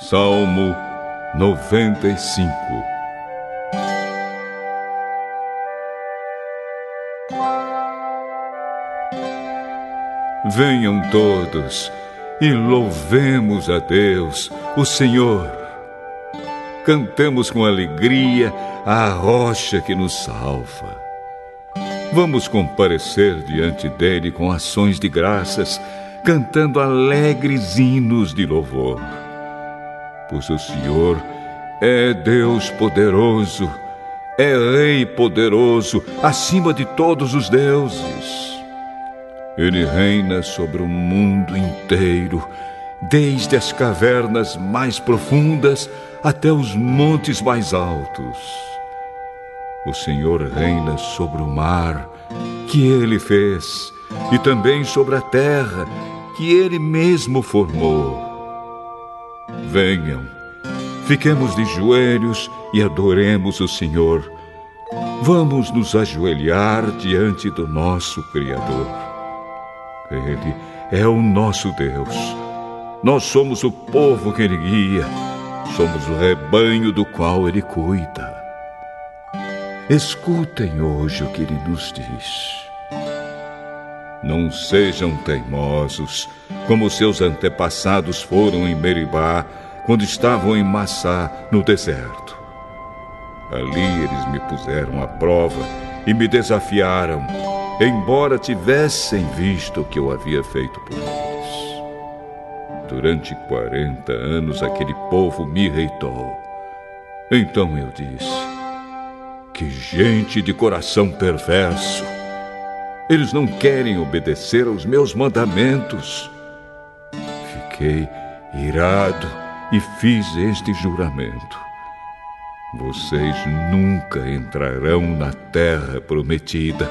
Salmo 95 Venham todos e louvemos a Deus, o Senhor. Cantemos com alegria a rocha que nos salva. Vamos comparecer diante dele com ações de graças, cantando alegres hinos de louvor pois o Senhor é Deus poderoso, é Rei poderoso, acima de todos os deuses. Ele reina sobre o mundo inteiro, desde as cavernas mais profundas até os montes mais altos. O Senhor reina sobre o mar que ele fez e também sobre a terra que ele mesmo formou. Venham, fiquemos de joelhos e adoremos o Senhor. Vamos nos ajoelhar diante do nosso Criador. Ele é o nosso Deus. Nós somos o povo que Ele guia, somos o rebanho do qual Ele cuida. Escutem hoje o que Ele nos diz. Não sejam teimosos, como seus antepassados foram em Meribá, quando estavam em Massá, no deserto. Ali eles me puseram à prova e me desafiaram, embora tivessem visto o que eu havia feito por eles. Durante quarenta anos aquele povo me reitou. Então eu disse: Que gente de coração perverso! Eles não querem obedecer aos meus mandamentos. Fiquei irado e fiz este juramento. Vocês nunca entrarão na terra prometida,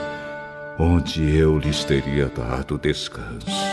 onde eu lhes teria dado descanso.